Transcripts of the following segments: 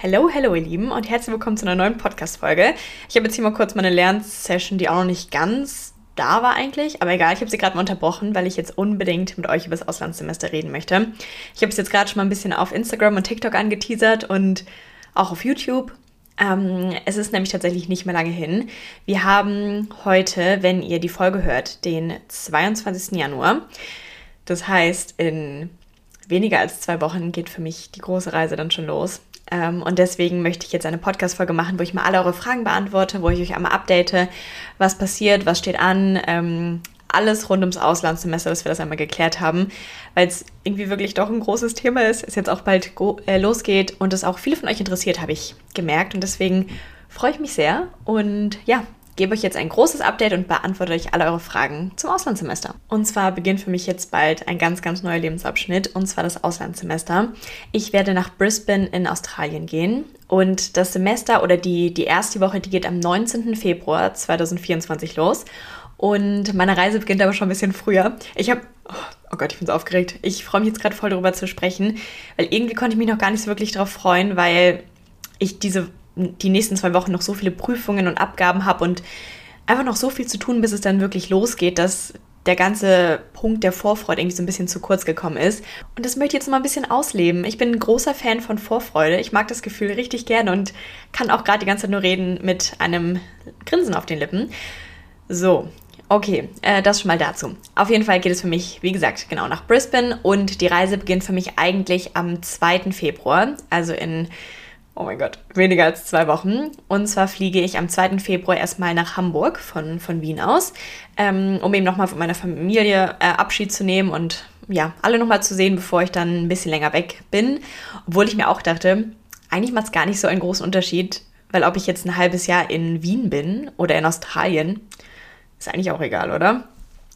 Hallo, hallo ihr Lieben und herzlich willkommen zu einer neuen Podcast-Folge. Ich habe jetzt hier mal kurz meine Lernsession, die auch noch nicht ganz da war eigentlich, aber egal, ich habe sie gerade mal unterbrochen, weil ich jetzt unbedingt mit euch über das Auslandssemester reden möchte. Ich habe es jetzt gerade schon mal ein bisschen auf Instagram und TikTok angeteasert und auch auf YouTube. Ähm, es ist nämlich tatsächlich nicht mehr lange hin. Wir haben heute, wenn ihr die Folge hört, den 22. Januar. Das heißt, in weniger als zwei Wochen geht für mich die große Reise dann schon los. Ähm, und deswegen möchte ich jetzt eine Podcast-Folge machen, wo ich mal alle eure Fragen beantworte, wo ich euch einmal update, was passiert, was steht an, ähm, alles rund ums Auslandssemester, dass wir das einmal geklärt haben, weil es irgendwie wirklich doch ein großes Thema ist, es jetzt auch bald äh, losgeht und es auch viele von euch interessiert, habe ich gemerkt. Und deswegen freue ich mich sehr. Und ja, gebe euch jetzt ein großes Update und beantworte euch alle eure Fragen zum Auslandssemester. Und zwar beginnt für mich jetzt bald ein ganz, ganz neuer Lebensabschnitt, und zwar das Auslandssemester. Ich werde nach Brisbane in Australien gehen und das Semester oder die, die erste Woche, die geht am 19. Februar 2024 los. Und meine Reise beginnt aber schon ein bisschen früher. Ich habe, oh Gott, ich bin so aufgeregt. Ich freue mich jetzt gerade voll darüber zu sprechen, weil irgendwie konnte ich mich noch gar nicht so wirklich darauf freuen, weil ich diese die nächsten zwei Wochen noch so viele Prüfungen und Abgaben habe und einfach noch so viel zu tun, bis es dann wirklich losgeht, dass der ganze Punkt der Vorfreude irgendwie so ein bisschen zu kurz gekommen ist. Und das möchte ich jetzt mal ein bisschen ausleben. Ich bin ein großer Fan von Vorfreude. Ich mag das Gefühl richtig gerne und kann auch gerade die ganze Zeit nur reden mit einem Grinsen auf den Lippen. So, okay, äh, das schon mal dazu. Auf jeden Fall geht es für mich, wie gesagt, genau nach Brisbane und die Reise beginnt für mich eigentlich am 2. Februar, also in oh mein Gott, weniger als zwei Wochen. Und zwar fliege ich am 2. Februar erstmal nach Hamburg von, von Wien aus, ähm, um eben nochmal von meiner Familie äh, Abschied zu nehmen und ja, alle nochmal zu sehen, bevor ich dann ein bisschen länger weg bin. Obwohl ich mir auch dachte, eigentlich macht es gar nicht so einen großen Unterschied, weil ob ich jetzt ein halbes Jahr in Wien bin oder in Australien, ist eigentlich auch egal, oder?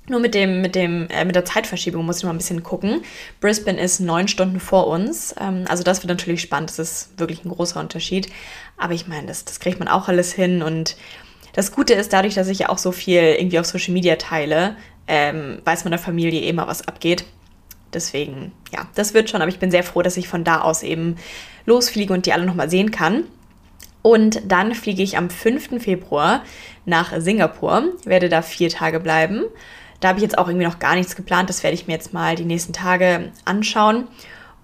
Nur mit, dem, mit, dem, äh, mit der Zeitverschiebung muss ich mal ein bisschen gucken. Brisbane ist neun Stunden vor uns. Ähm, also das wird natürlich spannend. Das ist wirklich ein großer Unterschied. Aber ich meine, das, das kriegt man auch alles hin. Und das Gute ist, dadurch, dass ich ja auch so viel irgendwie auf Social Media teile, ähm, weiß man der Familie eh immer, was abgeht. Deswegen, ja, das wird schon. Aber ich bin sehr froh, dass ich von da aus eben losfliege und die alle noch mal sehen kann. Und dann fliege ich am 5. Februar nach Singapur, werde da vier Tage bleiben da habe ich jetzt auch irgendwie noch gar nichts geplant. Das werde ich mir jetzt mal die nächsten Tage anschauen.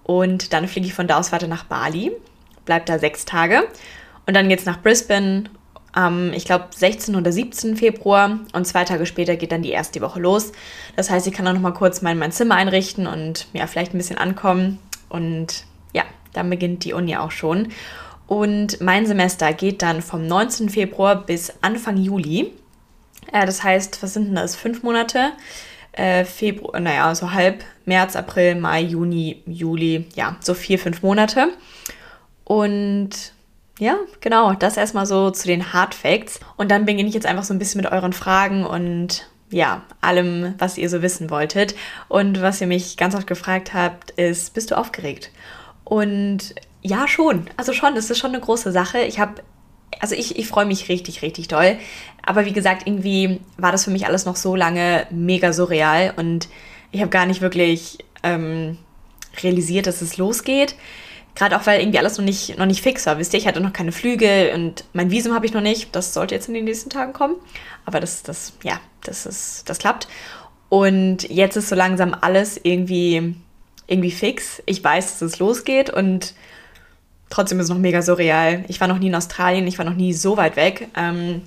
Und dann fliege ich von da aus weiter nach Bali, bleibe da sechs Tage. Und dann geht es nach Brisbane am, ich glaube, 16. oder 17. Februar. Und zwei Tage später geht dann die erste Woche los. Das heißt, ich kann dann noch mal kurz mein, mein Zimmer einrichten und ja, vielleicht ein bisschen ankommen. Und ja, dann beginnt die Uni auch schon. Und mein Semester geht dann vom 19. Februar bis Anfang Juli. Äh, das heißt, was sind denn das? Fünf Monate? Äh, Februar, naja, so halb März, April, Mai, Juni, Juli, ja, so vier, fünf Monate. Und ja, genau, das erstmal so zu den Hard Facts. Und dann beginne ich jetzt einfach so ein bisschen mit euren Fragen und ja, allem, was ihr so wissen wolltet. Und was ihr mich ganz oft gefragt habt, ist, bist du aufgeregt? Und ja, schon. Also schon, es ist schon eine große Sache. Ich habe also ich, ich freue mich richtig, richtig doll. Aber wie gesagt, irgendwie war das für mich alles noch so lange mega surreal und ich habe gar nicht wirklich ähm, realisiert, dass es losgeht. Gerade auch, weil irgendwie alles noch nicht, noch nicht fix war. Wisst ihr, ich hatte noch keine Flüge und mein Visum habe ich noch nicht. Das sollte jetzt in den nächsten Tagen kommen. Aber das, das, ja, das ist, das klappt. Und jetzt ist so langsam alles irgendwie, irgendwie fix. Ich weiß, dass es losgeht und trotzdem ist es noch mega surreal. Ich war noch nie in Australien, ich war noch nie so weit weg. Ähm,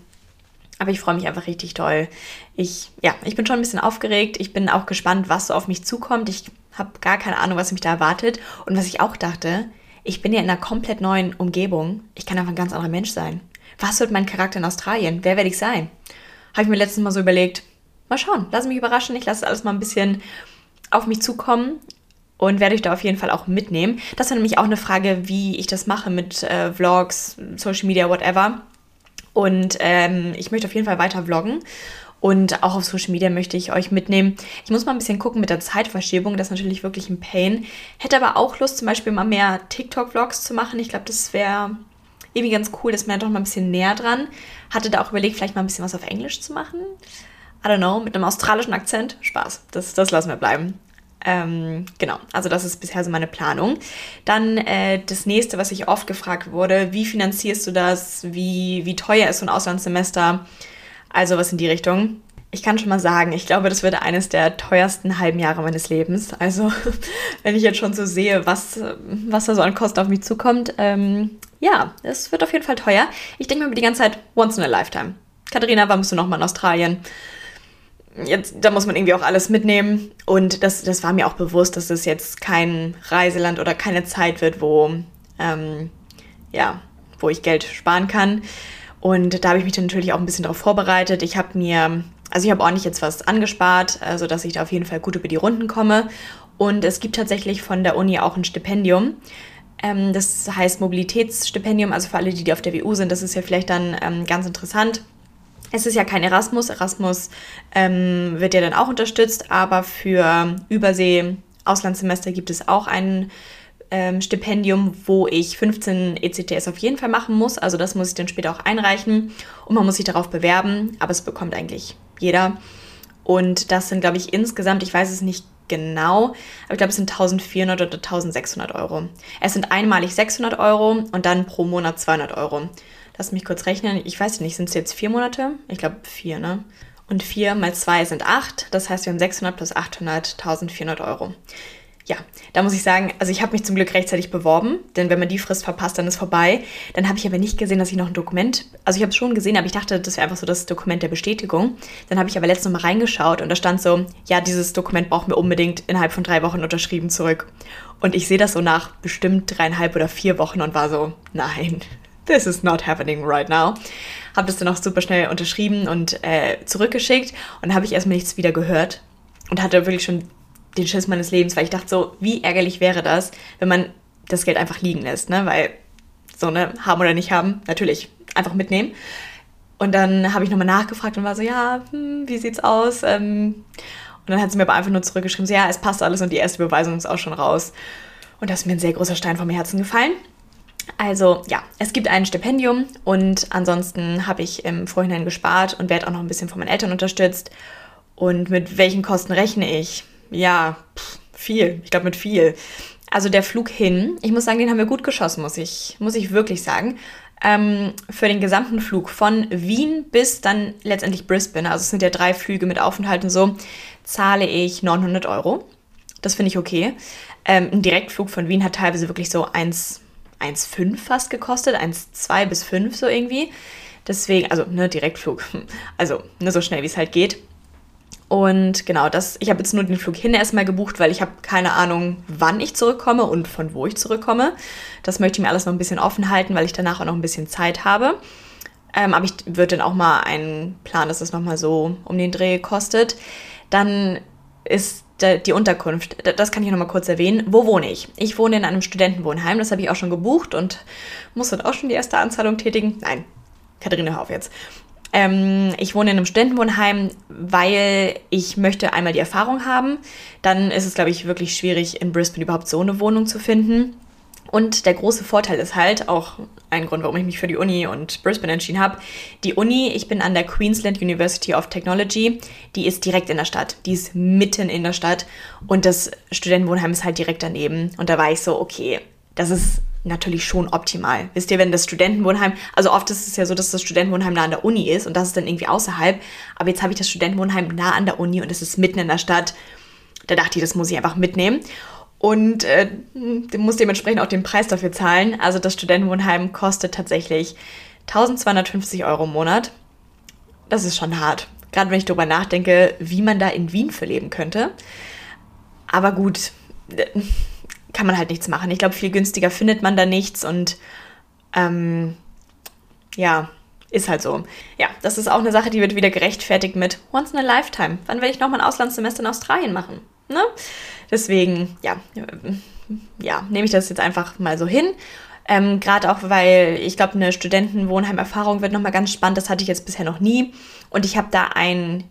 aber ich freue mich einfach richtig toll. Ich, ja, ich bin schon ein bisschen aufgeregt. Ich bin auch gespannt, was so auf mich zukommt. Ich habe gar keine Ahnung, was mich da erwartet. Und was ich auch dachte, ich bin ja in einer komplett neuen Umgebung. Ich kann einfach ein ganz anderer Mensch sein. Was wird mein Charakter in Australien? Wer werde ich sein? Habe ich mir letztens mal so überlegt. Mal schauen, lass mich überraschen. Ich lasse alles mal ein bisschen auf mich zukommen und werde ich da auf jeden Fall auch mitnehmen. Das war nämlich auch eine Frage, wie ich das mache mit äh, Vlogs, Social Media, whatever. Und ähm, ich möchte auf jeden Fall weiter vloggen. Und auch auf Social Media möchte ich euch mitnehmen. Ich muss mal ein bisschen gucken mit der Zeitverschiebung. Das ist natürlich wirklich ein Pain. Hätte aber auch Lust, zum Beispiel mal mehr TikTok-Vlogs zu machen. Ich glaube, das wäre irgendwie ganz cool, man ja doch mal ein bisschen näher dran. Hatte da auch überlegt, vielleicht mal ein bisschen was auf Englisch zu machen. I don't know, mit einem australischen Akzent. Spaß. Das, das lassen wir bleiben. Ähm, genau, also das ist bisher so meine Planung. Dann äh, das nächste, was ich oft gefragt wurde, wie finanzierst du das? Wie, wie teuer ist so ein Auslandssemester? Also was in die Richtung. Ich kann schon mal sagen, ich glaube, das wird eines der teuersten halben Jahre meines Lebens. Also, wenn ich jetzt schon so sehe, was, was da so an Kosten auf mich zukommt, ähm, ja, es wird auf jeden Fall teuer. Ich denke mir die ganze Zeit, once in a lifetime. Katharina, wann bist du nochmal in Australien? Jetzt, da muss man irgendwie auch alles mitnehmen. Und das, das war mir auch bewusst, dass es jetzt kein Reiseland oder keine Zeit wird, wo, ähm, ja, wo ich Geld sparen kann. Und da habe ich mich dann natürlich auch ein bisschen darauf vorbereitet. Ich habe mir, also ich habe ordentlich jetzt was angespart, also dass ich da auf jeden Fall gut über die Runden komme. Und es gibt tatsächlich von der Uni auch ein Stipendium. Ähm, das heißt Mobilitätsstipendium, also für alle, die, die auf der WU sind, das ist ja vielleicht dann ähm, ganz interessant. Es ist ja kein Erasmus. Erasmus ähm, wird ja dann auch unterstützt, aber für Übersee-Auslandssemester gibt es auch ein ähm, Stipendium, wo ich 15 ECTS auf jeden Fall machen muss. Also das muss ich dann später auch einreichen und man muss sich darauf bewerben, aber es bekommt eigentlich jeder. Und das sind, glaube ich, insgesamt, ich weiß es nicht genau, aber ich glaube, es sind 1400 oder 1600 Euro. Es sind einmalig 600 Euro und dann pro Monat 200 Euro. Lass mich kurz rechnen. Ich weiß nicht, sind es jetzt vier Monate? Ich glaube vier, ne? Und vier mal zwei sind acht. Das heißt, wir haben 600 plus 800, 1400 Euro. Ja, da muss ich sagen, also ich habe mich zum Glück rechtzeitig beworben, denn wenn man die Frist verpasst, dann ist vorbei. Dann habe ich aber nicht gesehen, dass ich noch ein Dokument, also ich habe es schon gesehen, aber ich dachte, das wäre einfach so das Dokument der Bestätigung. Dann habe ich aber letztens mal reingeschaut und da stand so, ja, dieses Dokument brauchen wir unbedingt innerhalb von drei Wochen unterschrieben zurück. Und ich sehe das so nach bestimmt dreieinhalb oder vier Wochen und war so, nein, this is not happening right now. Habe das dann auch super schnell unterschrieben und äh, zurückgeschickt und dann habe ich erstmal nichts wieder gehört und hatte wirklich schon den Schiss meines Lebens, weil ich dachte so, wie ärgerlich wäre das, wenn man das Geld einfach liegen lässt, ne? Weil so, ne, haben oder nicht haben, natürlich einfach mitnehmen. Und dann habe ich nochmal nachgefragt und war so, ja, hm, wie sieht's aus? Ähm, und dann hat sie mir aber einfach nur zurückgeschrieben, so, ja, es passt alles und die erste Beweisung ist auch schon raus. Und das ist mir ein sehr großer Stein vom Herzen gefallen. Also ja, es gibt ein Stipendium und ansonsten habe ich im Vorhinein gespart und werde auch noch ein bisschen von meinen Eltern unterstützt. Und mit welchen Kosten rechne ich? Ja, pff, viel. Ich glaube mit viel. Also der Flug hin, ich muss sagen, den haben wir gut geschossen, muss ich, muss ich wirklich sagen. Ähm, für den gesamten Flug von Wien bis dann letztendlich Brisbane, also es sind ja drei Flüge mit Aufenthalt und so, zahle ich 900 Euro. Das finde ich okay. Ähm, ein Direktflug von Wien hat teilweise wirklich so 1, 1,5 fast gekostet, 1,2 bis 5 so irgendwie. Deswegen, also ne, Direktflug, also ne, so schnell wie es halt geht. Und genau, das, ich habe jetzt nur den Flug hin erstmal gebucht, weil ich habe keine Ahnung, wann ich zurückkomme und von wo ich zurückkomme. Das möchte ich mir alles noch ein bisschen offen halten, weil ich danach auch noch ein bisschen Zeit habe. Ähm, aber ich würde dann auch mal einen Plan, dass das nochmal so um den Dreh kostet. Dann ist die Unterkunft, das kann ich noch mal kurz erwähnen. Wo wohne ich? Ich wohne in einem Studentenwohnheim, das habe ich auch schon gebucht und muss dann auch schon die erste Anzahlung tätigen. Nein, Katharina, hör auf jetzt. Ähm, ich wohne in einem Studentenwohnheim, weil ich möchte einmal die Erfahrung haben. Dann ist es, glaube ich, wirklich schwierig, in Brisbane überhaupt so eine Wohnung zu finden. Und der große Vorteil ist halt, auch ein Grund, warum ich mich für die Uni und Brisbane entschieden habe, die Uni, ich bin an der Queensland University of Technology, die ist direkt in der Stadt, die ist mitten in der Stadt und das Studentenwohnheim ist halt direkt daneben. Und da war ich so, okay, das ist natürlich schon optimal. Wisst ihr, wenn das Studentenwohnheim, also oft ist es ja so, dass das Studentenwohnheim nah an der Uni ist und das ist dann irgendwie außerhalb, aber jetzt habe ich das Studentenwohnheim nah an der Uni und es ist mitten in der Stadt. Da dachte ich, das muss ich einfach mitnehmen und äh, muss dementsprechend auch den Preis dafür zahlen. Also das Studentenwohnheim kostet tatsächlich 1250 Euro im Monat. Das ist schon hart. Gerade wenn ich darüber nachdenke, wie man da in Wien für leben könnte. Aber gut, äh, kann man halt nichts machen. Ich glaube, viel günstiger findet man da nichts und ähm, ja, ist halt so. Ja, das ist auch eine Sache, die wird wieder gerechtfertigt mit Once in a Lifetime. Wann werde ich nochmal ein Auslandssemester in Australien machen? Ne? Deswegen, ja, ja, nehme ich das jetzt einfach mal so hin. Ähm, Gerade auch, weil ich glaube, eine Studentenwohnheimerfahrung wird nochmal ganz spannend. Das hatte ich jetzt bisher noch nie. Und ich habe da ein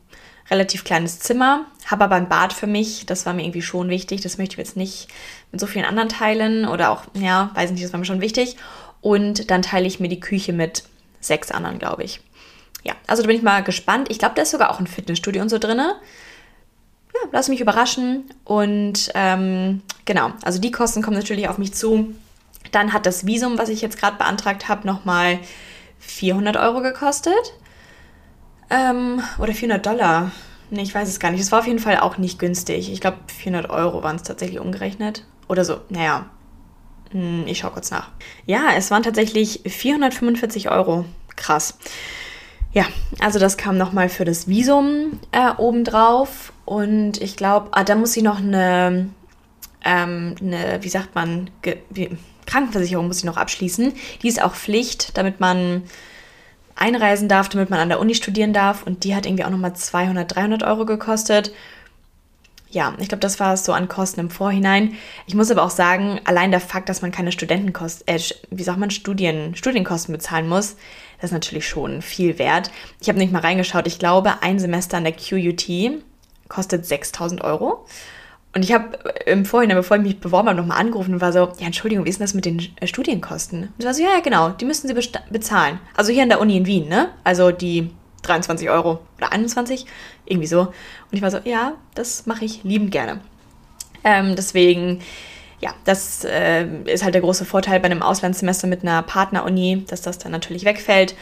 relativ kleines Zimmer, habe aber ein Bad für mich. Das war mir irgendwie schon wichtig. Das möchte ich jetzt nicht mit so vielen anderen teilen. Oder auch, ja, weiß nicht, das war mir schon wichtig. Und dann teile ich mir die Küche mit sechs anderen, glaube ich. Ja, also da bin ich mal gespannt. Ich glaube, da ist sogar auch ein Fitnessstudio und so drin lass mich überraschen. Und ähm, genau, also die Kosten kommen natürlich auf mich zu. Dann hat das Visum, was ich jetzt gerade beantragt habe, nochmal 400 Euro gekostet. Ähm, oder 400 Dollar. Nee, ich weiß es gar nicht. Es war auf jeden Fall auch nicht günstig. Ich glaube, 400 Euro waren es tatsächlich umgerechnet. Oder so. Naja, hm, ich schaue kurz nach. Ja, es waren tatsächlich 445 Euro. Krass. Ja, also das kam nochmal für das Visum äh, obendrauf. Und ich glaube, ah, da muss ich noch eine, ähm, eine wie sagt man, wie, Krankenversicherung muss ich noch abschließen. Die ist auch Pflicht, damit man einreisen darf, damit man an der Uni studieren darf. Und die hat irgendwie auch nochmal 200, 300 Euro gekostet. Ja, ich glaube, das war es so an Kosten im Vorhinein. Ich muss aber auch sagen, allein der Fakt, dass man keine Studentenkosten, äh, wie sagt man, Studien, Studienkosten bezahlen muss, das ist natürlich schon viel wert. Ich habe nicht mal reingeschaut. Ich glaube, ein Semester an der QUT kostet 6000 Euro. Und ich habe im Vorhinein, bevor ich mich beworben habe, nochmal angerufen und war so, ja, Entschuldigung, wie ist denn das mit den äh, Studienkosten? Und ich war so, ja, genau, die müssen Sie bezahlen. Also hier an der Uni in Wien, ne? Also die 23 Euro oder 21, irgendwie so. Und ich war so, ja, das mache ich liebend gerne. Ähm, deswegen, ja, das äh, ist halt der große Vorteil bei einem Auslandssemester mit einer Partneruni, dass das dann natürlich wegfällt.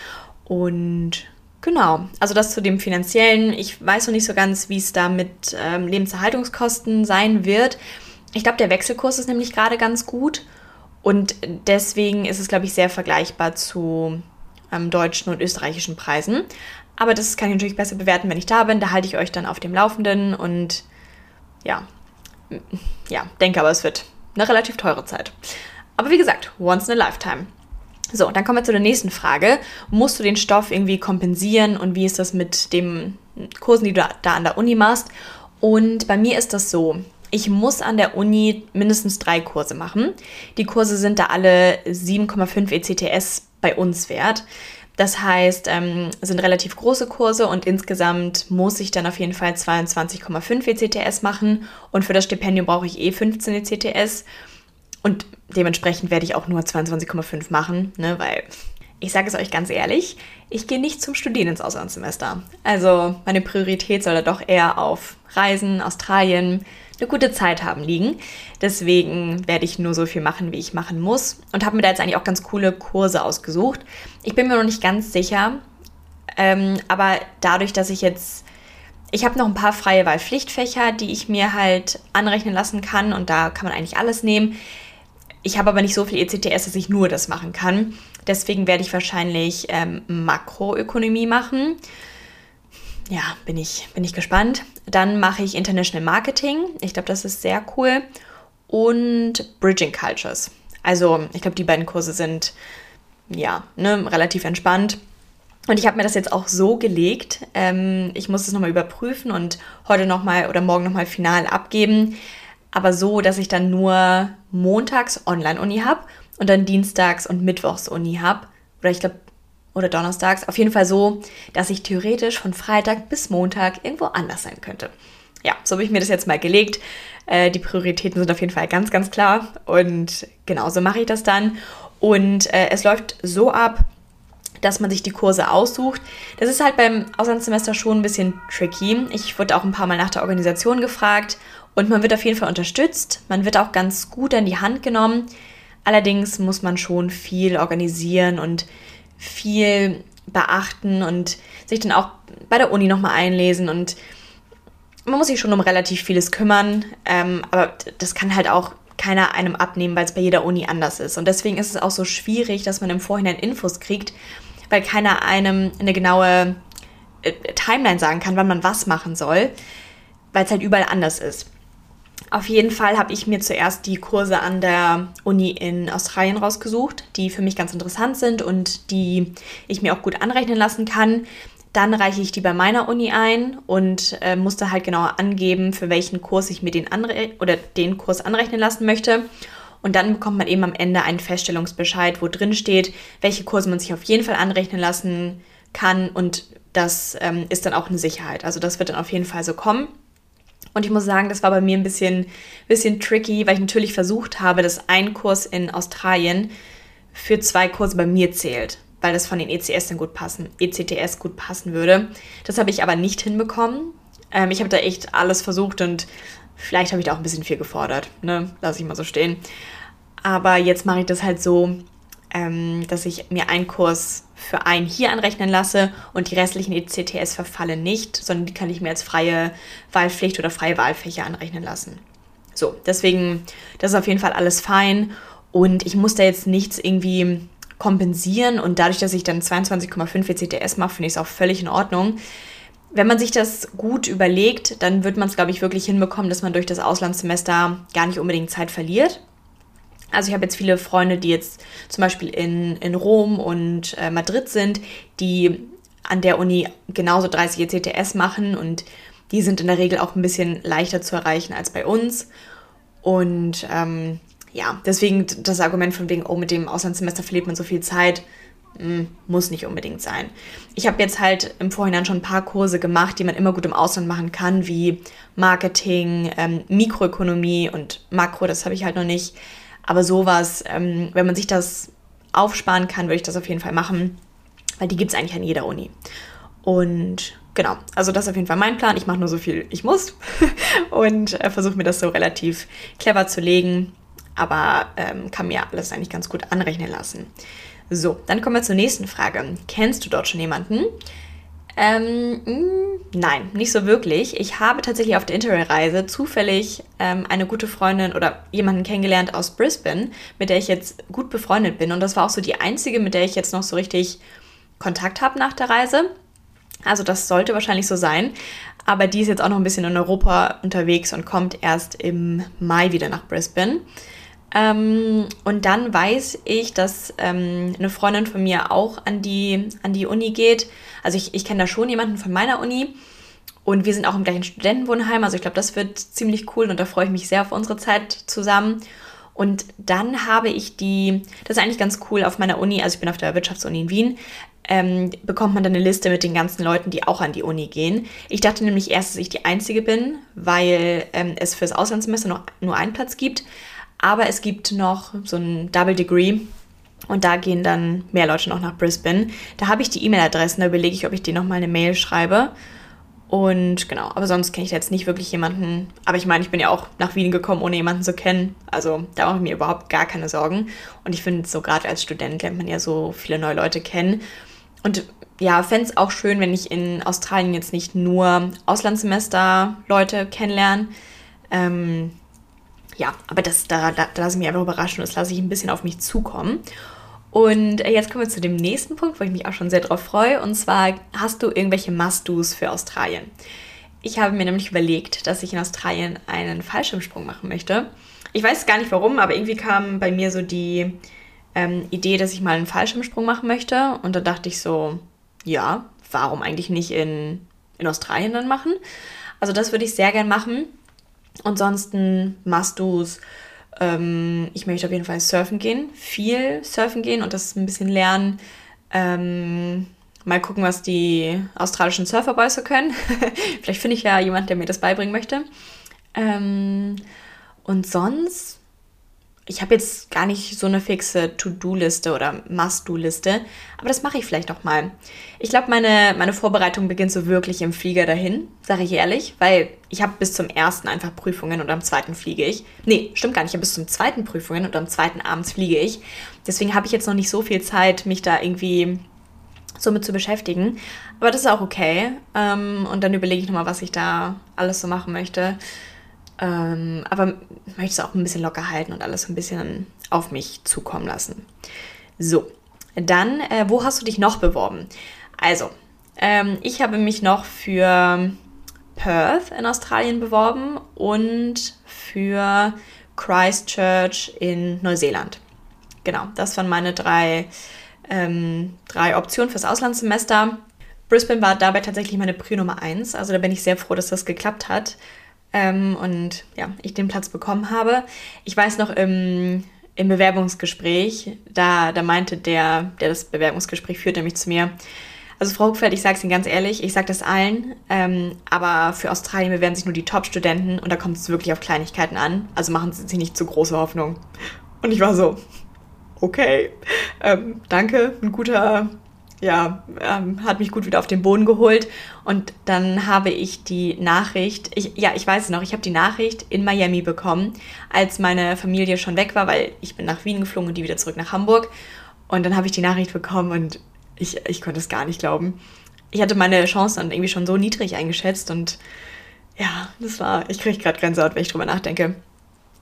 Und Genau, also das zu dem finanziellen. Ich weiß noch nicht so ganz, wie es da mit ähm, Lebenserhaltungskosten sein wird. Ich glaube, der Wechselkurs ist nämlich gerade ganz gut und deswegen ist es, glaube ich, sehr vergleichbar zu ähm, deutschen und österreichischen Preisen. Aber das kann ich natürlich besser bewerten, wenn ich da bin. Da halte ich euch dann auf dem Laufenden und ja, ja, denke aber, es wird eine relativ teure Zeit. Aber wie gesagt, once in a lifetime. So, dann kommen wir zu der nächsten Frage. Musst du den Stoff irgendwie kompensieren und wie ist das mit den Kursen, die du da an der Uni machst? Und bei mir ist das so. Ich muss an der Uni mindestens drei Kurse machen. Die Kurse sind da alle 7,5 ECTS bei uns wert. Das heißt, ähm, sind relativ große Kurse und insgesamt muss ich dann auf jeden Fall 22,5 ECTS machen und für das Stipendium brauche ich eh 15 ECTS. Und dementsprechend werde ich auch nur 22,5 machen, ne, weil ich sage es euch ganz ehrlich, ich gehe nicht zum Studieren ins Auslandssemester. Also meine Priorität soll da doch eher auf Reisen, Australien, eine gute Zeit haben liegen. Deswegen werde ich nur so viel machen, wie ich machen muss und habe mir da jetzt eigentlich auch ganz coole Kurse ausgesucht. Ich bin mir noch nicht ganz sicher, ähm, aber dadurch, dass ich jetzt ich habe noch ein paar freie Wahlpflichtfächer, die ich mir halt anrechnen lassen kann und da kann man eigentlich alles nehmen. Ich habe aber nicht so viel ECTS, dass ich nur das machen kann. Deswegen werde ich wahrscheinlich ähm, Makroökonomie machen. Ja, bin ich, bin ich gespannt. Dann mache ich International Marketing. Ich glaube, das ist sehr cool. Und Bridging Cultures. Also, ich glaube, die beiden Kurse sind ja ne, relativ entspannt. Und ich habe mir das jetzt auch so gelegt. Ähm, ich muss es nochmal überprüfen und heute nochmal oder morgen nochmal final abgeben aber so, dass ich dann nur montags Online-Uni habe und dann dienstags und mittwochs Uni habe. Oder ich glaube, oder donnerstags. Auf jeden Fall so, dass ich theoretisch von Freitag bis Montag irgendwo anders sein könnte. Ja, so habe ich mir das jetzt mal gelegt. Äh, die Prioritäten sind auf jeden Fall ganz, ganz klar. Und genauso mache ich das dann. Und äh, es läuft so ab, dass man sich die Kurse aussucht. Das ist halt beim Auslandssemester schon ein bisschen tricky. Ich wurde auch ein paar Mal nach der Organisation gefragt und man wird auf jeden Fall unterstützt, man wird auch ganz gut an die Hand genommen. Allerdings muss man schon viel organisieren und viel beachten und sich dann auch bei der Uni nochmal einlesen und man muss sich schon um relativ vieles kümmern, ähm, aber das kann halt auch keiner einem abnehmen, weil es bei jeder Uni anders ist. Und deswegen ist es auch so schwierig, dass man im Vorhinein Infos kriegt, weil keiner einem eine genaue äh, Timeline sagen kann, wann man was machen soll, weil es halt überall anders ist. Auf jeden Fall habe ich mir zuerst die Kurse an der Uni in Australien rausgesucht, die für mich ganz interessant sind und die ich mir auch gut anrechnen lassen kann. Dann reiche ich die bei meiner Uni ein und äh, musste halt genauer angeben, für welchen Kurs ich mir den anre oder den Kurs anrechnen lassen möchte. Und dann bekommt man eben am Ende einen Feststellungsbescheid, wo drin steht, welche Kurse man sich auf jeden Fall anrechnen lassen kann. Und das ähm, ist dann auch eine Sicherheit. Also das wird dann auf jeden Fall so kommen. Und ich muss sagen, das war bei mir ein bisschen, bisschen tricky, weil ich natürlich versucht habe, dass ein Kurs in Australien für zwei Kurse bei mir zählt, weil das von den ECS dann gut passen, ECTS gut passen würde. Das habe ich aber nicht hinbekommen. Ähm, ich habe da echt alles versucht und vielleicht habe ich da auch ein bisschen viel gefordert. Ne? Lass ich mal so stehen. Aber jetzt mache ich das halt so, ähm, dass ich mir einen Kurs für einen hier anrechnen lasse und die restlichen ECTS verfallen nicht, sondern die kann ich mir als freie Wahlpflicht oder freie Wahlfächer anrechnen lassen. So, deswegen, das ist auf jeden Fall alles fein und ich muss da jetzt nichts irgendwie kompensieren und dadurch, dass ich dann 22,5 ECTS mache, finde ich es auch völlig in Ordnung. Wenn man sich das gut überlegt, dann wird man es, glaube ich, wirklich hinbekommen, dass man durch das Auslandssemester gar nicht unbedingt Zeit verliert. Also ich habe jetzt viele Freunde, die jetzt zum Beispiel in, in Rom und äh, Madrid sind, die an der Uni genauso 30 ECTS machen und die sind in der Regel auch ein bisschen leichter zu erreichen als bei uns. Und ähm, ja, deswegen das Argument von wegen, oh, mit dem Auslandssemester verliert man so viel Zeit, hm, muss nicht unbedingt sein. Ich habe jetzt halt im Vorhinein schon ein paar Kurse gemacht, die man immer gut im Ausland machen kann, wie Marketing, ähm, Mikroökonomie und Makro, das habe ich halt noch nicht. Aber sowas, ähm, wenn man sich das aufsparen kann, würde ich das auf jeden Fall machen, weil die gibt es eigentlich an jeder Uni. Und genau, also das ist auf jeden Fall mein Plan. Ich mache nur so viel ich muss und äh, versuche mir das so relativ clever zu legen, aber ähm, kann mir alles eigentlich ganz gut anrechnen lassen. So, dann kommen wir zur nächsten Frage. Kennst du dort schon jemanden? Ähm, mh, mm, nein, nicht so wirklich. Ich habe tatsächlich auf der Interrail-Reise zufällig ähm, eine gute Freundin oder jemanden kennengelernt aus Brisbane, mit der ich jetzt gut befreundet bin. Und das war auch so die einzige, mit der ich jetzt noch so richtig Kontakt habe nach der Reise. Also das sollte wahrscheinlich so sein. Aber die ist jetzt auch noch ein bisschen in Europa unterwegs und kommt erst im Mai wieder nach Brisbane. Ähm, und dann weiß ich, dass ähm, eine Freundin von mir auch an die, an die Uni geht. Also ich, ich kenne da schon jemanden von meiner Uni. Und wir sind auch im gleichen Studentenwohnheim. Also ich glaube, das wird ziemlich cool und da freue ich mich sehr auf unsere Zeit zusammen. Und dann habe ich die, das ist eigentlich ganz cool auf meiner Uni, also ich bin auf der Wirtschaftsuni in Wien, ähm, bekommt man dann eine Liste mit den ganzen Leuten, die auch an die Uni gehen. Ich dachte nämlich erst, dass ich die Einzige bin, weil ähm, es fürs Auslandssemester noch nur einen Platz gibt. Aber es gibt noch so ein Double Degree und da gehen dann mehr Leute noch nach Brisbane. Da habe ich die E-Mail-Adressen, da überlege ich, ob ich dir nochmal eine Mail schreibe. Und genau, aber sonst kenne ich jetzt nicht wirklich jemanden. Aber ich meine, ich bin ja auch nach Wien gekommen, ohne jemanden zu kennen. Also da mache ich mir überhaupt gar keine Sorgen. Und ich finde, so gerade als Student lernt man ja so viele neue Leute kennen. Und ja, fände es auch schön, wenn ich in Australien jetzt nicht nur Auslandssemester Leute kennenlerne. Ähm, ja, aber das, da, da, da lasse ich mich einfach überraschen. Das lasse ich ein bisschen auf mich zukommen. Und äh, jetzt kommen wir zu dem nächsten Punkt, wo ich mich auch schon sehr drauf freue. Und zwar, hast du irgendwelche Must-Dos für Australien? Ich habe mir nämlich überlegt, dass ich in Australien einen Fallschirmsprung machen möchte. Ich weiß gar nicht warum, aber irgendwie kam bei mir so die ähm, Idee, dass ich mal einen Fallschirmsprung machen möchte. Und da dachte ich so, ja, warum eigentlich nicht in, in Australien dann machen? Also das würde ich sehr gern machen. Ansonsten machst du es. Ähm, ich möchte auf jeden Fall surfen gehen, viel surfen gehen und das ein bisschen lernen. Ähm, mal gucken, was die australischen Surferboys so können. Vielleicht finde ich ja jemanden, der mir das beibringen möchte. Ähm, und sonst ich habe jetzt gar nicht so eine fixe To-Do-Liste oder Must-Do-Liste, aber das mache ich vielleicht auch mal. Ich glaube, meine, meine Vorbereitung beginnt so wirklich im Flieger dahin, sage ich ehrlich, weil ich habe bis zum ersten einfach Prüfungen und am zweiten fliege ich. Nee, stimmt gar nicht, ich habe bis zum zweiten Prüfungen und am zweiten abends fliege ich. Deswegen habe ich jetzt noch nicht so viel Zeit, mich da irgendwie so mit zu beschäftigen. Aber das ist auch okay. Ähm, und dann überlege ich nochmal, was ich da alles so machen möchte. Ähm, aber möchte es auch ein bisschen locker halten und alles ein bisschen auf mich zukommen lassen. So, dann, äh, wo hast du dich noch beworben? Also, ähm, ich habe mich noch für Perth in Australien beworben und für Christchurch in Neuseeland. Genau, das waren meine drei, ähm, drei Optionen fürs Auslandssemester. Brisbane war dabei tatsächlich meine Prio Nummer 1. Also da bin ich sehr froh, dass das geklappt hat ähm, und ja, ich den Platz bekommen habe. Ich weiß noch im, im Bewerbungsgespräch, da, da meinte der, der das Bewerbungsgespräch führte, nämlich zu mir, also Frau Huckfeld, ich sage es Ihnen ganz ehrlich, ich sage das allen, ähm, aber für Australien bewerben sich nur die Top-Studenten und da kommt es wirklich auf Kleinigkeiten an. Also machen Sie sich nicht zu große Hoffnung. Und ich war so, okay, ähm, danke, ein guter, ja, ähm, hat mich gut wieder auf den Boden geholt. Und dann habe ich die Nachricht, ich, ja, ich weiß es noch, ich habe die Nachricht in Miami bekommen, als meine Familie schon weg war, weil ich bin nach Wien geflogen und die wieder zurück nach Hamburg. Und dann habe ich die Nachricht bekommen und ich, ich konnte es gar nicht glauben. Ich hatte meine Chancen dann irgendwie schon so niedrig eingeschätzt und ja, das war, ich kriege gerade Grenze, wenn ich drüber nachdenke.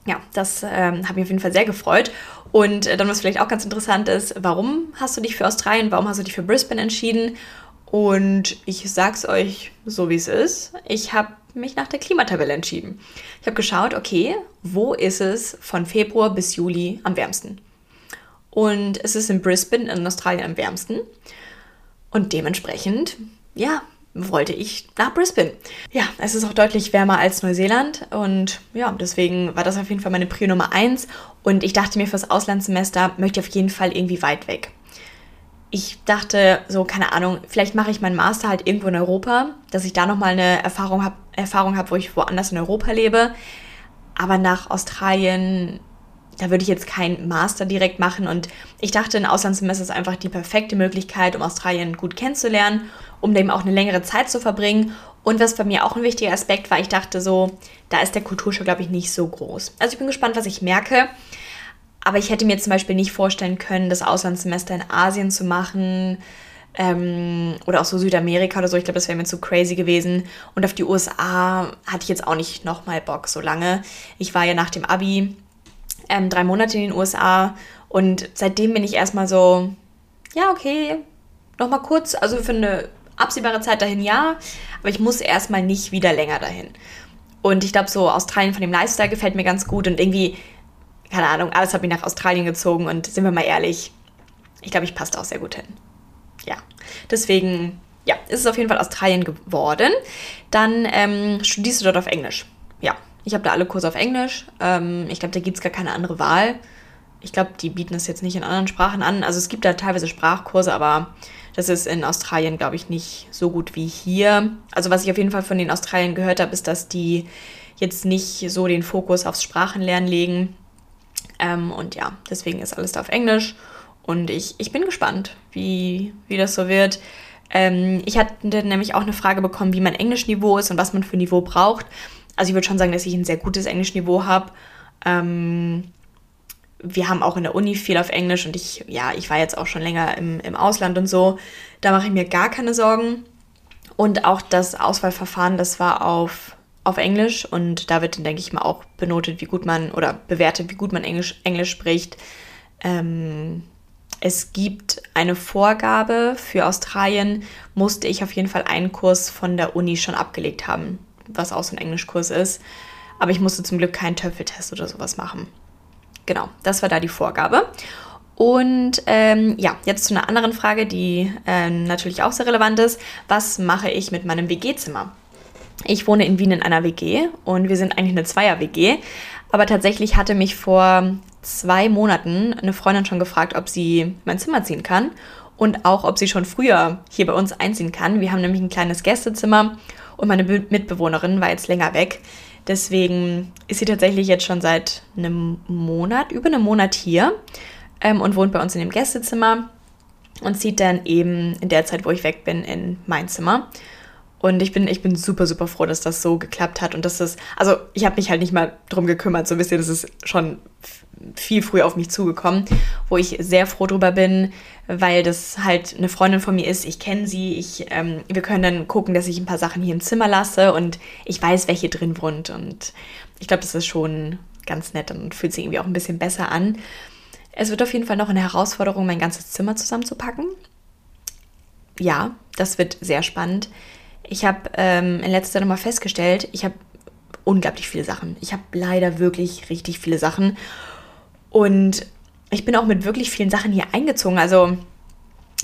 Ja, das ähm, hat mich auf jeden Fall sehr gefreut. Und äh, dann, was vielleicht auch ganz interessant ist, warum hast du dich für Australien, warum hast du dich für Brisbane entschieden? Und ich sag's euch so, wie es ist. Ich habe mich nach der Klimatabelle entschieden. Ich habe geschaut, okay, wo ist es von Februar bis Juli am wärmsten? Und es ist in Brisbane in Australien am wärmsten. Und dementsprechend, ja, wollte ich nach Brisbane. Ja, es ist auch deutlich wärmer als Neuseeland und ja, deswegen war das auf jeden Fall meine Prio Nummer 1 und ich dachte mir fürs Auslandssemester möchte ich auf jeden Fall irgendwie weit weg. Ich dachte so, keine Ahnung, vielleicht mache ich meinen Master halt irgendwo in Europa, dass ich da nochmal eine Erfahrung habe, Erfahrung hab, wo ich woanders in Europa lebe. Aber nach Australien da würde ich jetzt keinen Master direkt machen. Und ich dachte, ein Auslandssemester ist einfach die perfekte Möglichkeit, um Australien gut kennenzulernen, um dem auch eine längere Zeit zu verbringen. Und was bei mir auch ein wichtiger Aspekt war, ich dachte so, da ist der Kulturschock, glaube ich, nicht so groß. Also ich bin gespannt, was ich merke. Aber ich hätte mir zum Beispiel nicht vorstellen können, das Auslandssemester in Asien zu machen ähm, oder auch so Südamerika oder so. Ich glaube, das wäre mir zu crazy gewesen. Und auf die USA hatte ich jetzt auch nicht nochmal Bock so lange. Ich war ja nach dem Abi ähm, drei Monate in den USA und seitdem bin ich erstmal so, ja, okay, nochmal kurz, also für eine absehbare Zeit dahin ja, aber ich muss erstmal nicht wieder länger dahin. Und ich glaube, so Australien von dem Lifestyle gefällt mir ganz gut und irgendwie, keine Ahnung, alles hat mich nach Australien gezogen und sind wir mal ehrlich, ich glaube, ich passe da auch sehr gut hin. Ja, deswegen, ja, ist es auf jeden Fall Australien geworden. Dann ähm, studierst du dort auf Englisch. Ja, ich habe da alle Kurse auf Englisch. Ähm, ich glaube, da gibt es gar keine andere Wahl. Ich glaube, die bieten das jetzt nicht in anderen Sprachen an. Also es gibt da teilweise Sprachkurse, aber das ist in Australien, glaube ich, nicht so gut wie hier. Also was ich auf jeden Fall von den Australien gehört habe, ist, dass die jetzt nicht so den Fokus aufs Sprachenlernen legen. Ähm, und ja, deswegen ist alles da auf Englisch. Und ich, ich bin gespannt, wie, wie das so wird. Ähm, ich hatte nämlich auch eine Frage bekommen, wie mein Englischniveau ist und was man für Niveau braucht. Also ich würde schon sagen, dass ich ein sehr gutes Englischniveau habe. Ähm, wir haben auch in der Uni viel auf Englisch und ich, ja, ich war jetzt auch schon länger im, im Ausland und so. Da mache ich mir gar keine Sorgen. Und auch das Auswahlverfahren, das war auf, auf Englisch und da wird dann, denke ich mal, auch benotet, wie gut man oder bewertet, wie gut man Englisch, Englisch spricht. Ähm, es gibt eine Vorgabe für Australien, musste ich auf jeden Fall einen Kurs von der Uni schon abgelegt haben was auch so ein Englischkurs ist. Aber ich musste zum Glück keinen Töffeltest oder sowas machen. Genau, das war da die Vorgabe. Und ähm, ja, jetzt zu einer anderen Frage, die äh, natürlich auch sehr relevant ist. Was mache ich mit meinem WG-Zimmer? Ich wohne in Wien in einer WG und wir sind eigentlich eine Zweier-WG. Aber tatsächlich hatte mich vor zwei Monaten eine Freundin schon gefragt, ob sie mein Zimmer ziehen kann und auch, ob sie schon früher hier bei uns einziehen kann. Wir haben nämlich ein kleines Gästezimmer und meine Mitbewohnerin war jetzt länger weg. Deswegen ist sie tatsächlich jetzt schon seit einem Monat, über einem Monat hier ähm, und wohnt bei uns in dem Gästezimmer und zieht dann eben in der Zeit, wo ich weg bin, in mein Zimmer. Und ich bin, ich bin super, super froh, dass das so geklappt hat und dass das, also ich habe mich halt nicht mal drum gekümmert, so wisst ihr, das ist schon viel früher auf mich zugekommen, wo ich sehr froh drüber bin, weil das halt eine Freundin von mir ist. Ich kenne sie, ich, ähm, wir können dann gucken, dass ich ein paar Sachen hier im Zimmer lasse und ich weiß, hier drin wohnt. Und ich glaube, das ist schon ganz nett und fühlt sich irgendwie auch ein bisschen besser an. Es wird auf jeden Fall noch eine Herausforderung, mein ganzes Zimmer zusammenzupacken. Ja, das wird sehr spannend. Ich habe ähm, in letzter Zeit nochmal festgestellt, ich habe unglaublich viele Sachen. Ich habe leider wirklich richtig viele Sachen. Und ich bin auch mit wirklich vielen Sachen hier eingezogen. Also,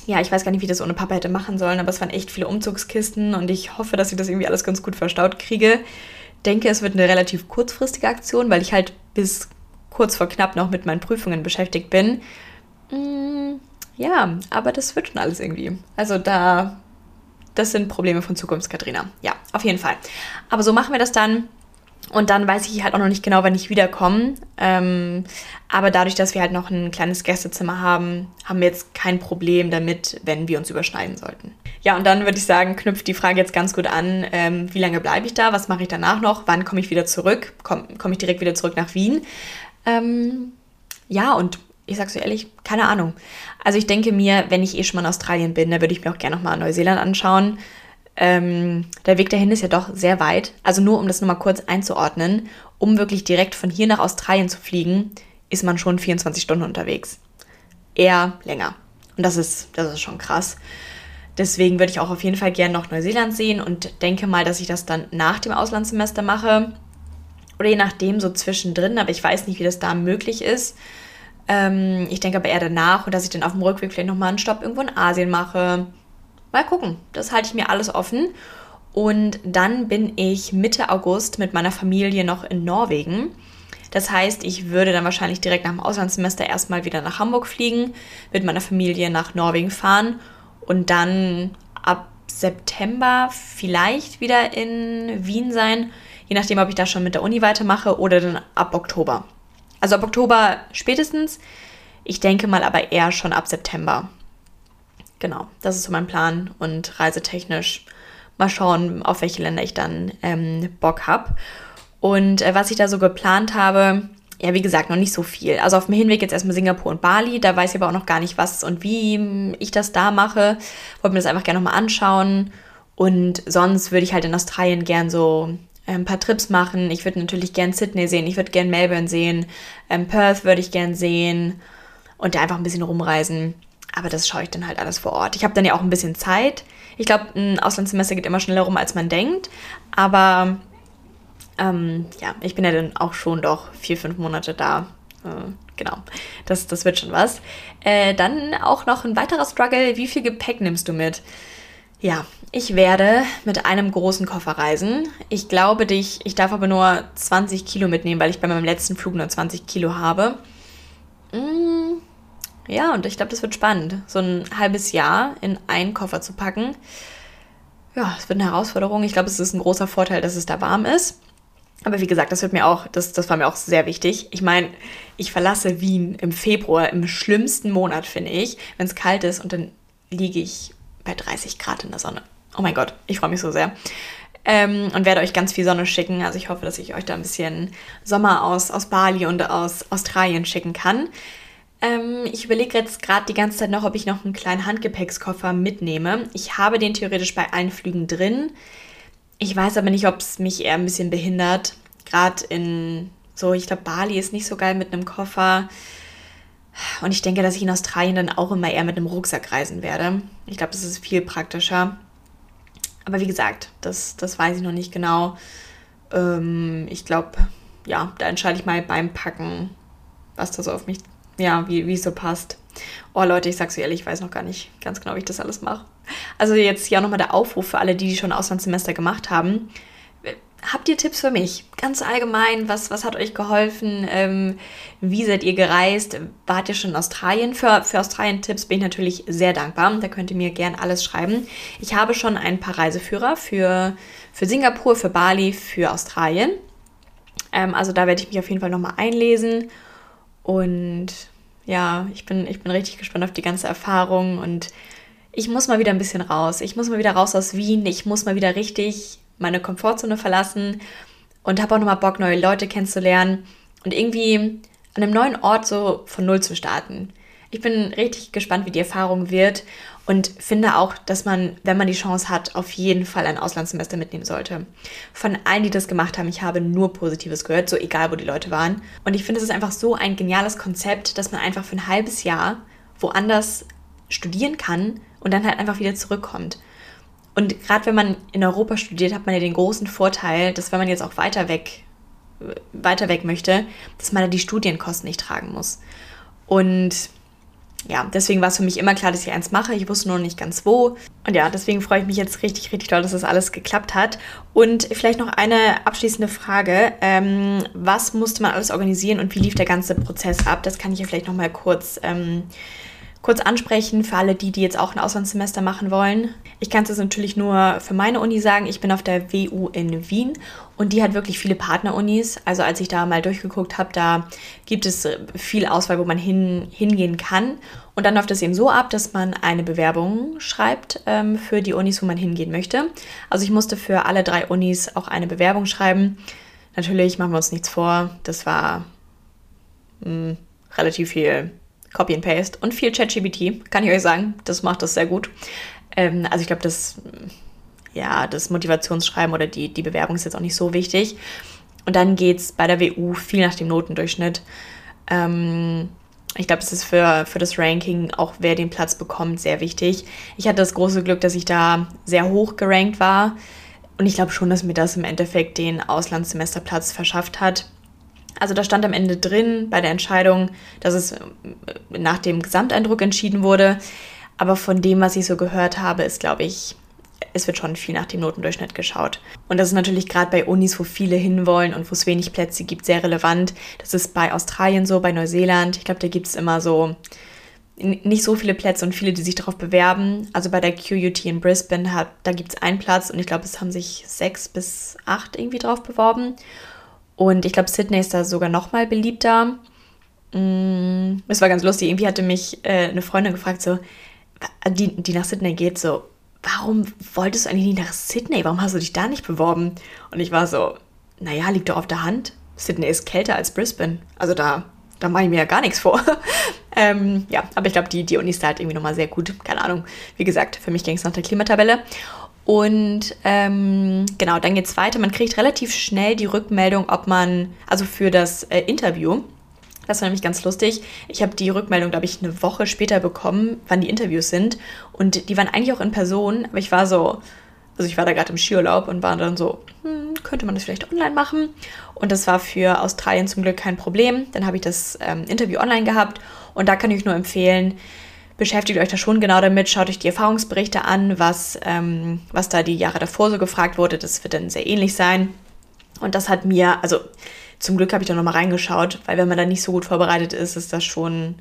ja, ich weiß gar nicht, wie ich das ohne Papa hätte machen sollen, aber es waren echt viele Umzugskisten und ich hoffe, dass ich das irgendwie alles ganz gut verstaut kriege. Denke, es wird eine relativ kurzfristige Aktion, weil ich halt bis kurz vor knapp noch mit meinen Prüfungen beschäftigt bin. Mm, ja, aber das wird schon alles irgendwie. Also da das sind Probleme von Zukunft, Katrina. Ja, auf jeden Fall. Aber so machen wir das dann. Und dann weiß ich halt auch noch nicht genau, wann ich wiederkomme. Ähm, aber dadurch, dass wir halt noch ein kleines Gästezimmer haben, haben wir jetzt kein Problem damit, wenn wir uns überschneiden sollten. Ja, und dann würde ich sagen, knüpft die Frage jetzt ganz gut an, ähm, wie lange bleibe ich da, was mache ich danach noch, wann komme ich wieder zurück, komme komm ich direkt wieder zurück nach Wien. Ähm, ja, und ich sag's so ehrlich, keine Ahnung. Also ich denke mir, wenn ich eh schon mal in Australien bin, dann würde ich mir auch gerne nochmal Neuseeland anschauen. Ähm, der Weg dahin ist ja doch sehr weit. Also nur um das nochmal kurz einzuordnen, um wirklich direkt von hier nach Australien zu fliegen, ist man schon 24 Stunden unterwegs. Eher länger. Und das ist, das ist schon krass. Deswegen würde ich auch auf jeden Fall gerne noch Neuseeland sehen und denke mal, dass ich das dann nach dem Auslandssemester mache. Oder je nachdem, so zwischendrin, aber ich weiß nicht, wie das da möglich ist. Ähm, ich denke aber eher danach und dass ich dann auf dem Rückweg vielleicht nochmal einen Stopp irgendwo in Asien mache mal gucken. Das halte ich mir alles offen. Und dann bin ich Mitte August mit meiner Familie noch in Norwegen. Das heißt, ich würde dann wahrscheinlich direkt nach dem Auslandssemester erstmal wieder nach Hamburg fliegen, mit meiner Familie nach Norwegen fahren und dann ab September vielleicht wieder in Wien sein, je nachdem, ob ich da schon mit der Uni weitermache oder dann ab Oktober. Also ab Oktober spätestens. Ich denke mal aber eher schon ab September genau, das ist so mein Plan und reisetechnisch mal schauen, auf welche Länder ich dann ähm, Bock habe. Und äh, was ich da so geplant habe, ja, wie gesagt, noch nicht so viel. Also auf dem Hinweg jetzt erstmal Singapur und Bali. Da weiß ich aber auch noch gar nicht, was und wie ich das da mache. Wollte mir das einfach gerne nochmal anschauen. Und sonst würde ich halt in Australien gern so ein paar Trips machen. Ich würde natürlich gern Sydney sehen. Ich würde gern Melbourne sehen. Ähm, Perth würde ich gern sehen. Und da einfach ein bisschen rumreisen. Aber das schaue ich dann halt alles vor Ort. Ich habe dann ja auch ein bisschen Zeit. Ich glaube, ein Auslandssemester geht immer schneller rum, als man denkt. Aber ähm, ja, ich bin ja dann auch schon doch vier, fünf Monate da. Äh, genau, das, das wird schon was. Äh, dann auch noch ein weiterer Struggle. Wie viel Gepäck nimmst du mit? Ja, ich werde mit einem großen Koffer reisen. Ich glaube dich, ich darf aber nur 20 Kilo mitnehmen, weil ich bei meinem letzten Flug nur 20 Kilo habe. Mmh ja, und ich glaube, das wird spannend, so ein halbes Jahr in einen Koffer zu packen. Ja, es wird eine Herausforderung. Ich glaube, es ist ein großer Vorteil, dass es da warm ist. Aber wie gesagt, das wird mir auch, das, das war mir auch sehr wichtig. Ich meine, ich verlasse Wien im Februar, im schlimmsten Monat, finde ich, wenn es kalt ist und dann liege ich bei 30 Grad in der Sonne. Oh mein Gott, ich freue mich so sehr. Ähm, und werde euch ganz viel Sonne schicken. Also ich hoffe, dass ich euch da ein bisschen Sommer aus, aus Bali und aus Australien schicken kann. Ähm, ich überlege jetzt gerade die ganze Zeit noch, ob ich noch einen kleinen Handgepäckskoffer mitnehme. Ich habe den theoretisch bei allen Flügen drin. Ich weiß aber nicht, ob es mich eher ein bisschen behindert. Gerade in so, ich glaube, Bali ist nicht so geil mit einem Koffer. Und ich denke, dass ich in Australien dann auch immer eher mit einem Rucksack reisen werde. Ich glaube, das ist viel praktischer. Aber wie gesagt, das, das weiß ich noch nicht genau. Ähm, ich glaube, ja, da entscheide ich mal beim Packen, was da so auf mich ja, wie, es so passt. Oh Leute, ich sag's ehrlich, ich weiß noch gar nicht ganz genau, wie ich das alles mache. Also jetzt auch nochmal der Aufruf für alle, die, die schon Auslandssemester gemacht haben. Habt ihr Tipps für mich? Ganz allgemein, was, was hat euch geholfen? Ähm, wie seid ihr gereist? Wart ihr schon in Australien? Für, für Australien-Tipps bin ich natürlich sehr dankbar. Da könnt ihr mir gern alles schreiben. Ich habe schon ein paar Reiseführer für, für Singapur, für Bali, für Australien. Ähm, also da werde ich mich auf jeden Fall nochmal einlesen. Und ja, ich bin, ich bin richtig gespannt auf die ganze Erfahrung und ich muss mal wieder ein bisschen raus. Ich muss mal wieder raus aus Wien. Ich muss mal wieder richtig meine Komfortzone verlassen und habe auch nochmal Bock, neue Leute kennenzulernen und irgendwie an einem neuen Ort so von Null zu starten. Ich bin richtig gespannt, wie die Erfahrung wird und finde auch, dass man, wenn man die Chance hat, auf jeden Fall ein Auslandssemester mitnehmen sollte. Von allen, die das gemacht haben, ich habe nur Positives gehört, so egal, wo die Leute waren. Und ich finde, es ist einfach so ein geniales Konzept, dass man einfach für ein halbes Jahr woanders studieren kann und dann halt einfach wieder zurückkommt. Und gerade wenn man in Europa studiert, hat man ja den großen Vorteil, dass wenn man jetzt auch weiter weg, weiter weg möchte, dass man da die Studienkosten nicht tragen muss. Und ja, deswegen war es für mich immer klar, dass ich eins mache. Ich wusste nur nicht ganz wo. Und ja, deswegen freue ich mich jetzt richtig, richtig toll, dass das alles geklappt hat. Und vielleicht noch eine abschließende Frage. Ähm, was musste man alles organisieren und wie lief der ganze Prozess ab? Das kann ich ja vielleicht noch mal kurz, ähm, kurz ansprechen für alle die, die jetzt auch ein Auslandssemester machen wollen. Ich kann es jetzt natürlich nur für meine Uni sagen. Ich bin auf der WU in Wien und die hat wirklich viele Partnerunis. Also als ich da mal durchgeguckt habe, da gibt es viel Auswahl, wo man hin, hingehen kann. Und dann läuft es eben so ab, dass man eine Bewerbung schreibt ähm, für die Unis, wo man hingehen möchte. Also ich musste für alle drei Unis auch eine Bewerbung schreiben. Natürlich machen wir uns nichts vor. Das war mh, hm, relativ viel Copy and Paste und viel ChatGPT, kann ich euch sagen. Das macht das sehr gut. Ähm, also ich glaube, das, ja, das Motivationsschreiben oder die, die Bewerbung ist jetzt auch nicht so wichtig. Und dann geht es bei der WU viel nach dem Notendurchschnitt. Ähm, ich glaube, es ist für, für das Ranking, auch wer den Platz bekommt, sehr wichtig. Ich hatte das große Glück, dass ich da sehr hoch gerankt war. Und ich glaube schon, dass mir das im Endeffekt den Auslandssemesterplatz verschafft hat. Also da stand am Ende drin bei der Entscheidung, dass es äh, nach dem Gesamteindruck entschieden wurde. Aber von dem, was ich so gehört habe, ist, glaube ich, es wird schon viel nach dem Notendurchschnitt geschaut. Und das ist natürlich gerade bei Unis, wo viele hinwollen und wo es wenig Plätze gibt, sehr relevant. Das ist bei Australien so, bei Neuseeland. Ich glaube, da gibt es immer so nicht so viele Plätze und viele, die sich darauf bewerben. Also bei der QUT in Brisbane, hat, da gibt es einen Platz und ich glaube, es haben sich sechs bis acht irgendwie drauf beworben. Und ich glaube, Sydney ist da sogar noch mal beliebter. Mm, es war ganz lustig. Irgendwie hatte mich äh, eine Freundin gefragt, so, die, die nach Sydney geht, so, warum wolltest du eigentlich nicht nach Sydney? Warum hast du dich da nicht beworben? Und ich war so, naja, liegt doch auf der Hand. Sydney ist kälter als Brisbane. Also da, da mache ich mir ja gar nichts vor. ähm, ja, aber ich glaube, die, die Uni ist da halt irgendwie nochmal sehr gut. Keine Ahnung. Wie gesagt, für mich ging es nach der Klimatabelle. Und ähm, genau, dann geht es weiter. Man kriegt relativ schnell die Rückmeldung, ob man, also für das äh, Interview, das war nämlich ganz lustig. Ich habe die Rückmeldung, glaube ich, eine Woche später bekommen, wann die Interviews sind. Und die waren eigentlich auch in Person, aber ich war so, also ich war da gerade im Skiurlaub und war dann so, hm, könnte man das vielleicht online machen? Und das war für Australien zum Glück kein Problem. Dann habe ich das ähm, Interview online gehabt und da kann ich nur empfehlen, beschäftigt euch da schon genau damit, schaut euch die Erfahrungsberichte an, was, ähm, was da die Jahre davor so gefragt wurde. Das wird dann sehr ähnlich sein. Und das hat mir, also zum Glück habe ich da nochmal reingeschaut, weil wenn man da nicht so gut vorbereitet ist, ist das schon,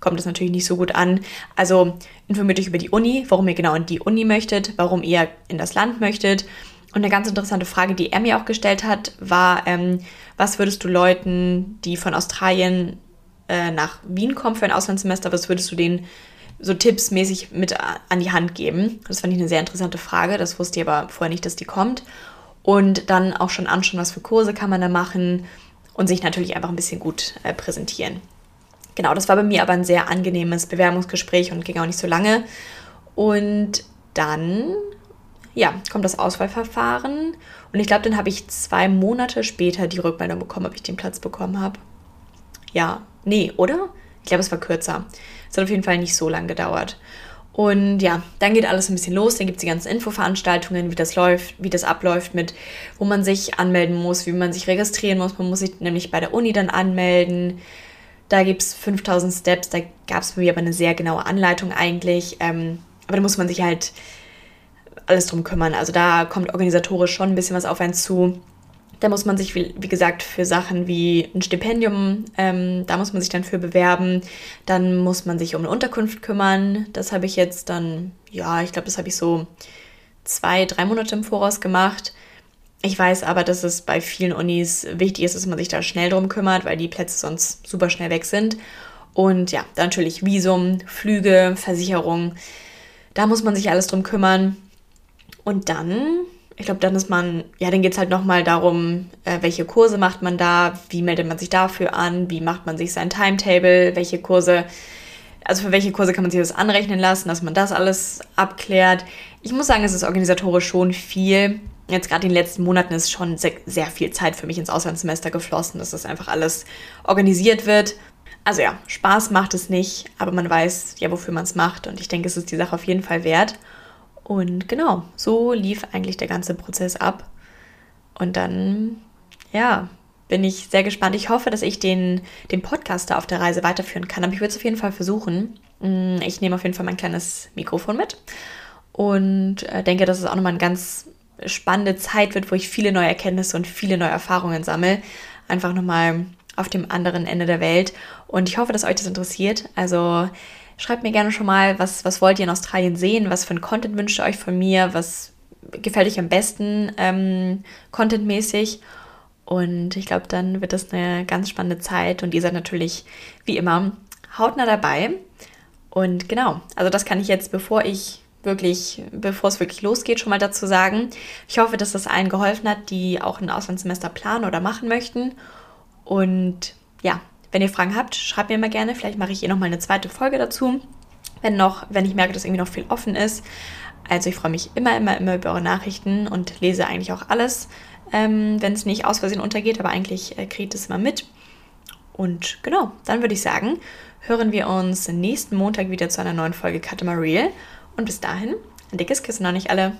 kommt das natürlich nicht so gut an. Also informiert euch über die Uni, warum ihr genau in die Uni möchtet, warum ihr in das Land möchtet. Und eine ganz interessante Frage, die er mir auch gestellt hat, war, ähm, was würdest du Leuten, die von Australien äh, nach Wien kommen für ein Auslandssemester, was würdest du denen so tippsmäßig mit an die Hand geben? Das fand ich eine sehr interessante Frage. Das wusste ich aber vorher nicht, dass die kommt. Und dann auch schon anschauen, was für Kurse kann man da machen und sich natürlich einfach ein bisschen gut äh, präsentieren. Genau, das war bei mir aber ein sehr angenehmes Bewerbungsgespräch und ging auch nicht so lange. Und dann, ja, kommt das Auswahlverfahren. Und ich glaube, dann habe ich zwei Monate später die Rückmeldung bekommen, ob ich den Platz bekommen habe. Ja, nee, oder? Ich glaube, es war kürzer. Es hat auf jeden Fall nicht so lange gedauert. Und ja, dann geht alles ein bisschen los. Dann gibt es die ganzen Infoveranstaltungen, wie das läuft, wie das abläuft mit, wo man sich anmelden muss, wie man sich registrieren muss. Man muss sich nämlich bei der Uni dann anmelden. Da gibt es 5000 Steps. Da gab es mir aber eine sehr genaue Anleitung eigentlich. Ähm, aber da muss man sich halt alles drum kümmern. Also da kommt organisatorisch schon ein bisschen was auf einen zu. Da muss man sich, wie, wie gesagt, für Sachen wie ein Stipendium, ähm, da muss man sich dann für bewerben. Dann muss man sich um eine Unterkunft kümmern. Das habe ich jetzt dann, ja, ich glaube, das habe ich so zwei, drei Monate im Voraus gemacht. Ich weiß aber, dass es bei vielen Unis wichtig ist, dass man sich da schnell drum kümmert, weil die Plätze sonst super schnell weg sind. Und ja, dann natürlich Visum, Flüge, Versicherung. Da muss man sich alles drum kümmern. Und dann ich glaube, dann ist man, ja, dann geht es halt nochmal darum, äh, welche Kurse macht man da, wie meldet man sich dafür an, wie macht man sich sein Timetable, welche Kurse, also für welche Kurse kann man sich das anrechnen lassen, dass man das alles abklärt. Ich muss sagen, es ist organisatorisch schon viel. Jetzt gerade in den letzten Monaten ist schon sehr, sehr viel Zeit für mich ins Auslandssemester geflossen, dass das einfach alles organisiert wird. Also ja, Spaß macht es nicht, aber man weiß ja, wofür man es macht und ich denke, es ist die Sache auf jeden Fall wert. Und genau, so lief eigentlich der ganze Prozess ab. Und dann, ja, bin ich sehr gespannt. Ich hoffe, dass ich den, den Podcast auf der Reise weiterführen kann. Aber ich würde es auf jeden Fall versuchen. Mm, ich nehme auf jeden Fall mein kleines Mikrofon mit und äh, denke, dass es auch nochmal eine ganz spannende Zeit wird, wo ich viele neue Erkenntnisse und viele neue Erfahrungen sammle. Einfach nochmal auf dem anderen Ende der Welt. Und ich hoffe, dass euch das interessiert. Also Schreibt mir gerne schon mal, was, was wollt ihr in Australien sehen, was für ein Content wünscht ihr euch von mir, was gefällt euch am besten ähm, contentmäßig. Und ich glaube, dann wird das eine ganz spannende Zeit und ihr seid natürlich wie immer hautnah dabei. Und genau, also das kann ich jetzt, bevor ich wirklich, bevor es wirklich losgeht, schon mal dazu sagen. Ich hoffe, dass das allen geholfen hat, die auch ein Auslandssemester planen oder machen möchten. Und ja, wenn ihr Fragen habt, schreibt mir mal gerne. Vielleicht mache ich hier nochmal eine zweite Folge dazu. Wenn noch, wenn ich merke, dass irgendwie noch viel offen ist. Also ich freue mich immer, immer, immer über eure Nachrichten und lese eigentlich auch alles, ähm, wenn es nicht aus Versehen untergeht, aber eigentlich äh, kriegt es immer mit. Und genau, dann würde ich sagen, hören wir uns nächsten Montag wieder zu einer neuen Folge Cut Real. Und bis dahin, ein dickes Kissen noch nicht alle.